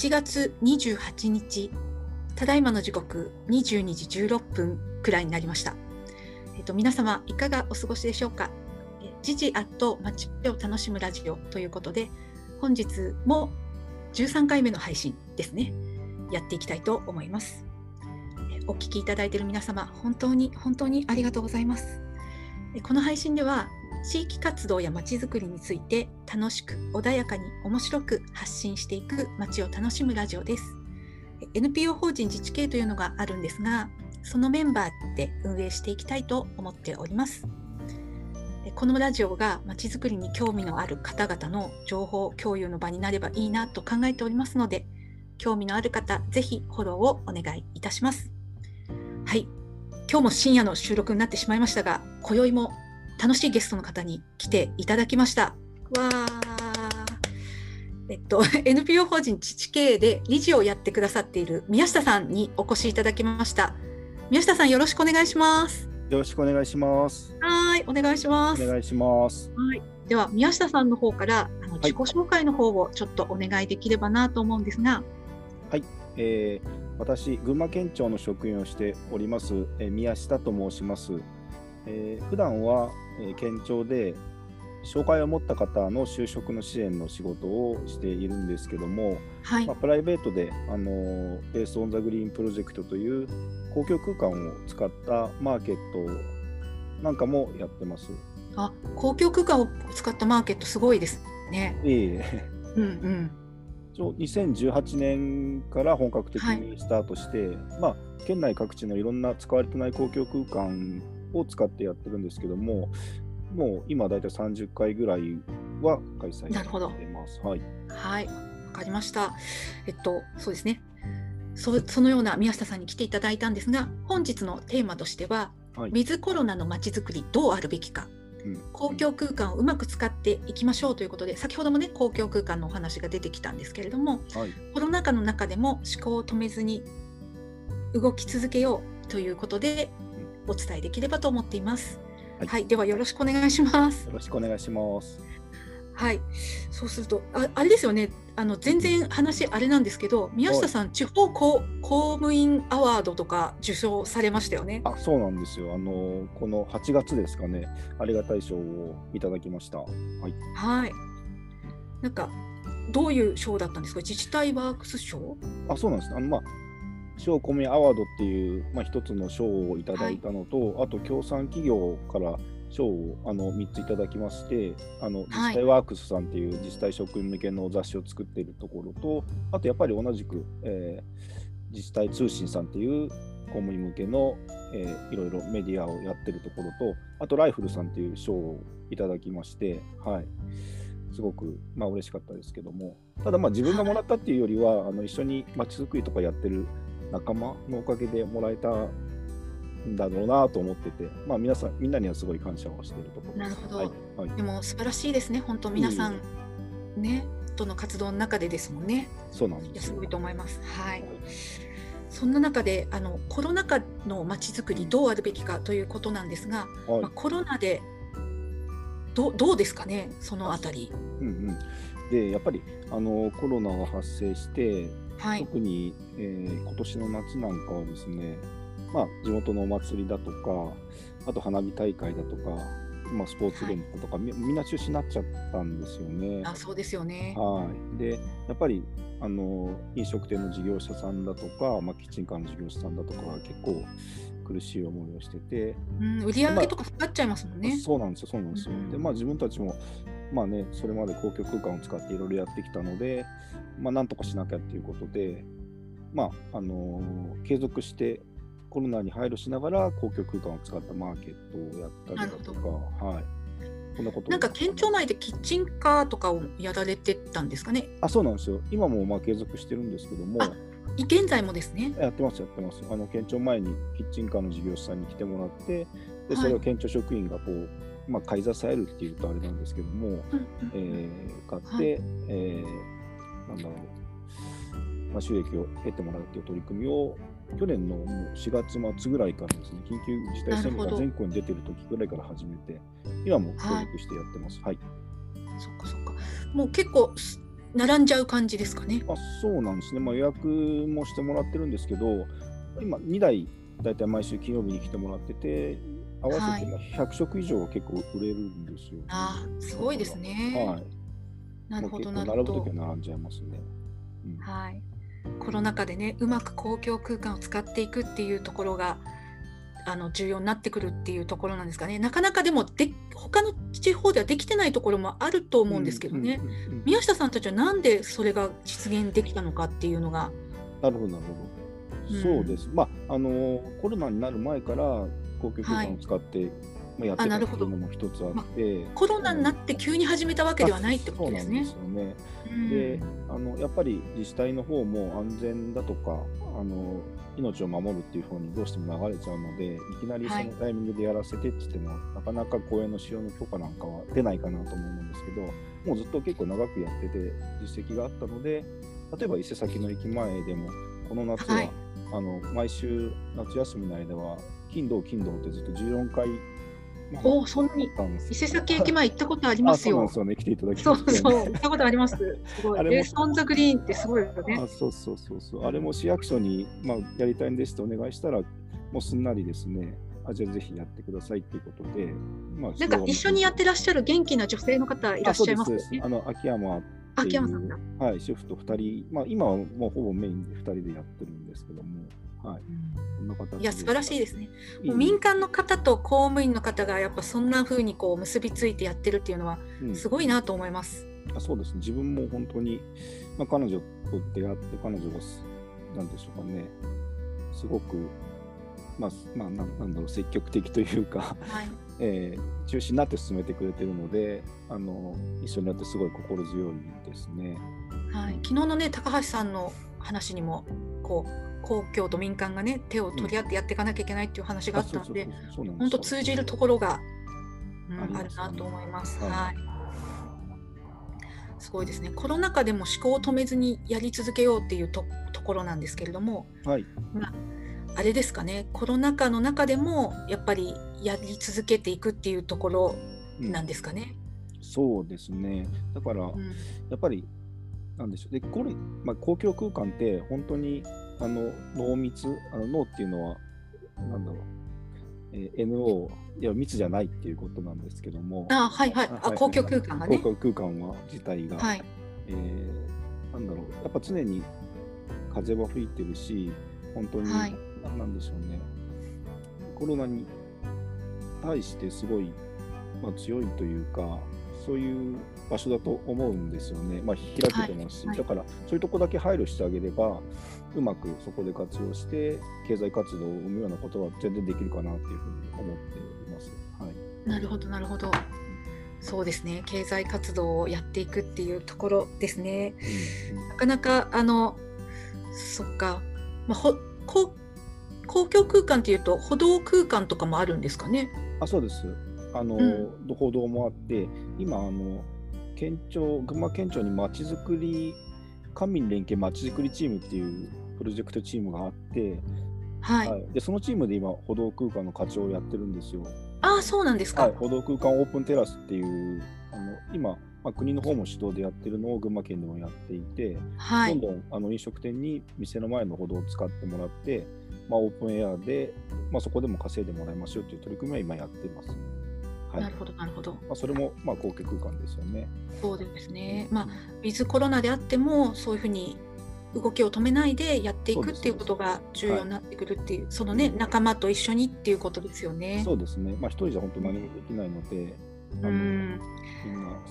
1月28日、ただいまの時刻22時16分くらいになりました。えっと、皆様、いかがお過ごしでしょうか？時事アット街を楽しむラジオということで、本日も13回目の配信ですね。やっていきたいと思います。お聞きいただいている皆様、本当に本当にありがとうございます。この配信では、地域活動やまちづくりについて楽しく穏やかに面白く発信していく街を楽しむラジオです。NPO 法人自治系というのがあるんですが、そのメンバーで運営していきたいと思っております。このラジオがまちづくりに興味のある方々の情報共有の場になればいいなと考えておりますので、興味のある方、ぜひフォローをお願いいたします。はい。今日も深夜の収録になってしまいましたが、今宵も楽しいゲストの方に来ていただきました。わえっと、NPO 法人自治系で理事をやってくださっている宮下さんにお越しいただきました。宮下さんよろしくお願いします。よろしくお願いします。はい、お願いします。お願いします。はい、では宮下さんの方からあの自己紹介の方をちょっとお願いできればなと思うんですが。はい、えー、私群馬県庁の職員をしております、えー、宮下と申します。えー、普段は、えー、県庁で障害を持った方の就職の支援の仕事をしているんですけども、はい、まあ、プライベートであの Base on the Green Project という公共空間を使ったマーケットなんかもやってます。あ公共空間を使ったマーケットすごいですね。ええうんうん2018年から本格的にスタートして、はい、まあ、県内各地のいろんな使われてない公共空間を使ってやってるんですけども、もう今だいたい30回ぐらいは開催してます。はい。はい、わかりました。えっと、そうですね。そそのような宮下さんに来ていただいたんですが、本日のテーマとしては、はい、ウィズコロナのまちづくりどうあるべきか。うん、公共空間をうまく使っていきましょうということで先ほどもね公共空間のお話が出てきたんですけれども、はい、コロナ禍の中でも思考を止めずに動き続けようということでお伝えできればと思っています。はい、はい、ではよろしくお願いします。よろしくお願いします。はい、そうするとああれですよね。あの全然話あれなんですけど、宮下さん、地方公公務員アワードとか受賞されましたよね。あ、そうなんですよ。あのこの8月ですかね、ありがたい賞をいただきました。はい。はい。なんかどういう賞だったんですか？自治体ワークス賞？あ、そうなんです。あのまあ賞コミアワードっていうまあ一つの賞をいただいたのと、はい、あと協賛企業から賞をあの3ついただきまして、あの自治体ワークスさんっていう自治体職員向けの雑誌を作っているところと、あとやっぱり同じく、えー、自治体通信さんっていう公務員向けの、えー、いろいろメディアをやってるところと、あとライフルさんっていう賞をいただきまして、はい、すごくまあ嬉しかったですけども、ただまあ自分がもらったっていうよりは、あの一緒にまちづくりとかやってる仲間のおかげでもらえたんだろうなと思ってて、まあ、皆さん、みんなにはすごい感謝をしているところなるほど、はい。はい、でも素晴らしいですね、本当、皆さん、ね、との活動の中でですもんね。そうなんですすごいと思います。はい、はい、そんな中であのコロナ禍のまちづくりどうあるべきかということなんですが、はい、まあ、コロナでどどうですかね？そのあたり。うんうん、でやっぱりあのコロナが発生してはい、特に、えー、今年の夏なんかはですね、まあ、地元のお祭りだとか、あと花火大会だとか、まあ、スポーツイベントとか、はい、みみんな中止になっちゃったんですよね。あそうですよね。はい。でやっぱりあの飲食店の事業者さんだとか、まあ、キッチンカーの事業者さんだとかは結構苦しい思いをしてて、うん、売り上げとか下がっちゃいますもんね、まあ、そうなんですよそうなんですよ、うん、でまあ自分たちもまあねそれまで公共空間を使っていろいろやってきたのでまあなんとかしなきゃっていうことでまああのー、継続してコロナに配慮しながら公共空間を使ったマーケットをやったりだとかはい。こんなことなんか県庁内でキッチンカーとかをやられてたんですかね？あそうなんですよ。今もまあ継続してるんですけども。現在もですね？やってます、やってます。あの県庁前にキッチンカーの事業者さんに来てもらって、でそれを県庁職員がこう、まあ、買い支えるっていうとあれなんですけども、えー、買って、はい、えー、なんだろう、まあ、収益を得てもらうっていう取り組みを、去年のもう4月末ぐらいからですね、緊急事態宣言が全国に出てる時ぐらいから始めて、今も協力してやってます。はい。はい、そっかそっか。もう結構並んじゃう感じですかね？あそうなんですね、まあ、予約もしてもらってるんですけど、今、2台、大体毎週金曜日に来てもらってて、合わせて100食以上は結構売れるんですよ。ああ、すごいですね。はい。なるほど、なるほど。並ぶときは並んじゃいますね。うん、はい。コロナ禍でね、うまく公共空間を使っていくっていうところが、あの重要になってくるっていうところなんですかね。なかなかでもで他の地方ではできてないところもあると思うんですけどね。宮下さんたちはなんでそれが実現できたのかっていうのが。なるほどなるほど。うん、そうです。まああのコロナになる前から公共空間を使って、やってたっていうのも一つあって、まあ、コロナになって急に始めたわけではないってことですね。そうなんですよね。うん、であのやっぱり自治体の方も安全だとかあの命を守るっていう方にどうしても流れちゃうのでいきなりそのタイミングでやらせてって言っても、はい、なかなか公園の使用の許可なんかは出ないかなと思うんですけどもうずっと結構長くやってて実績があったので例えば伊勢崎の駅前でもこの夏は、はい、あの毎週夏休みの間は金土金土ってずっと14回おそんなに伊勢崎駅前行ったことありますよ。そう、そう、行ったことあります。すごい。レースオンザグリーンってすごいよね。あそうそうそうそう。あれも市役所に、まあ、やりたいんですとお願いしたら、もうすんなりですね、あじゃあぜひやってくださいっていうことで、まあ、なんか一緒にやってらっしゃる元気な女性の方いらっしゃいますね。あの秋山秋山さんはい、主婦と2人、まあ、今はもうほぼメインで2人でやってるんですけども、はい、こんな形いや素晴らしいですね。もう民間の方と公務員の方がやっぱそんな風にこう結びついてやってるっていうのはすごいなと思います。うん、あそうですね。自分も本当に、まあ、彼女と出会って彼女がなんでしょうかね、すごくまあ、まあ、なんだろう積極的というか、はい えー、中心になって進めてくれてるのであの一緒になってすごい心強いですね。はい、昨日のね高橋さんの話にもこう公共と民間がね手を取り合ってやっていかなきゃいけないっていう話があったので本当通じるところが、うん、あるなと思います。はい、はい。すごいですね。コロナ禍でも思考を止めずにやり続けようっていうとところなんですけれども、はい。まあ、あれですかね。コロナ禍の中でもやっぱりやり続けていくっていうところなんですかね。うん、そうですね。だから、うん、やっぱりなんでしょう。でこれ、まあ、公共空間って本当にあの濃密あの脳っていうのはなんだろう、えー、NO いや密じゃないっていうことなんですけども。あはいはい。あ公共空間がね。公共空間は自体が、はい。えー、なんだろう。やっぱ常に風は吹いてるし本当に、はい、なんでしょうね。コロナに対してすごい、まあ、強いというかそういう場所だと思うんですよね。まあ、開けてますし、はいはい、だからそういうとこだけ配慮してあげれば、うまくそこで活用して、経済活動を生むようなことは全然できるかなっていうふうに思っています。はい、なるほど、なるほど。そうですね、経済活動をやっていくっていうところですね。うん、なかなか、あの、そっか、まあ、ほ公公共空間っていうと、歩道空間とかもあるんですかね？あそうです。あの、うん、歩道もあって、今、あの、県庁、群馬県庁にまちづくり、官民連携まちづくりチームっていうプロジェクトチームがあって、はい、はい、でそのチームで今、歩道空間の活用をやってるんですよ。ああ、そうなんですか。はい、歩道空間オープンテラスっていう、あの今、まあ、国の方も主導でやってるのを群馬県でもやっていて、はい、どんどんあの飲食店に店の前の歩道を使ってもらって、まあ、オープンエアで、まあ、そこでも稼いでもらいましょうという取り組みは今やっています。はい、なるほど、なるほど。まあ、それも、まあ、公共空間ですよね。そうですね。まあ、ウィズコロナであっても、そういうふうに動きを止めないでやっていくっていうことが重要になってくるっていう、そのね、仲間と一緒にっていうことですよね。そうですね。まあ、一人じゃ本当何もできないので、あのみんな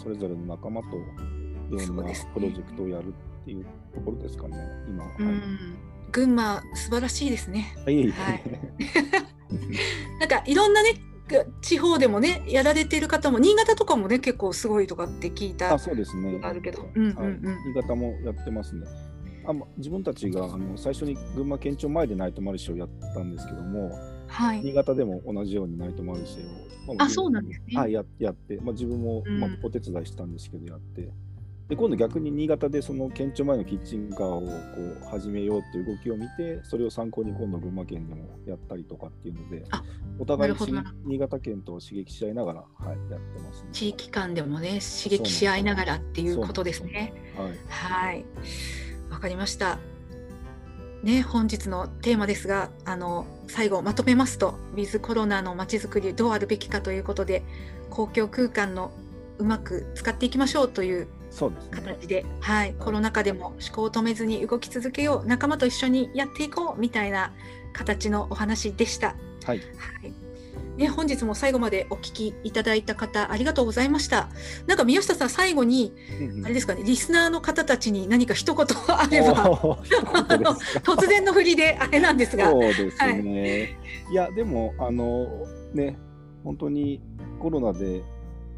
それぞれの仲間といろんなプロジェクトをやるっていうところですかね、今。はい、群馬、素晴らしいですね。はい。なんかいろんなね、地方でもねやられてる方も新潟とかもね結構すごいとかって聞いたあそうですね。あるけど、うんうんうん、はい、新潟もやってますね。あ自分たちがあの最初に群馬県庁前でナイトマルシェをやったんですけども、はい、新潟でも同じようにナイトマルシェを、まあ、あそうなんですね、はい、ややって、まあ、自分も、まあ、お手伝いしたんですけどやって、で今度逆に新潟でその県庁前のキッチンカーをこう始めようっていう動きを見てそれを参考に今度群馬県でもやったりとかっていうのでお互い新潟県と刺激し合いながら、はい、やってます、ね、地域間でもね刺激し合いながらっていうことですね。はいわ、はい、かりました。ね、本日のテーマですがあの最後まとめますとウィズコロナのまちづくりどうあるべきかということで公共空間のうまく使っていきましょうという形で、ね、はい、コロナ禍でも思考を止めずに動き続けよう。仲間と一緒にやっていこうみたいな形のお話でした。はい、はい。ね、本日も最後までお聞きいただいた方ありがとうございました。なんか宮下さん最後に、あれですかねリスナーの方たちに何か一言あれば 突然の振りであれなんですが。そうですね。はい、いやでもあのね本当にコロナで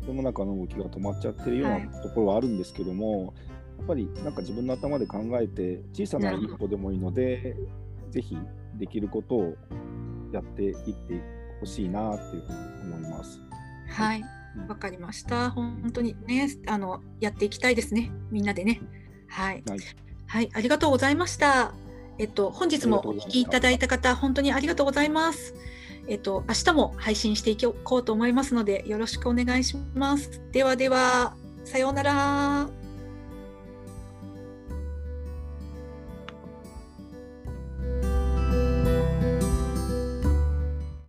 世の中の動きが止まっちゃってるようなところはあるんですけども、はい、やっぱりなんか自分の頭で考えて小さな一歩でもいいのでぜひできることをやっていってほしいなっていうふうに思います。はい、わ、かりました。本当にね、あのやっていきたいですね。みんなでね。はい、はい、はい、ありがとうございました。えっと本日もお聞きいただいた方、本当にありがとうございます。えっと、明日も配信していこうと思いますので、よろしくお願いします。ではでは、さようなら。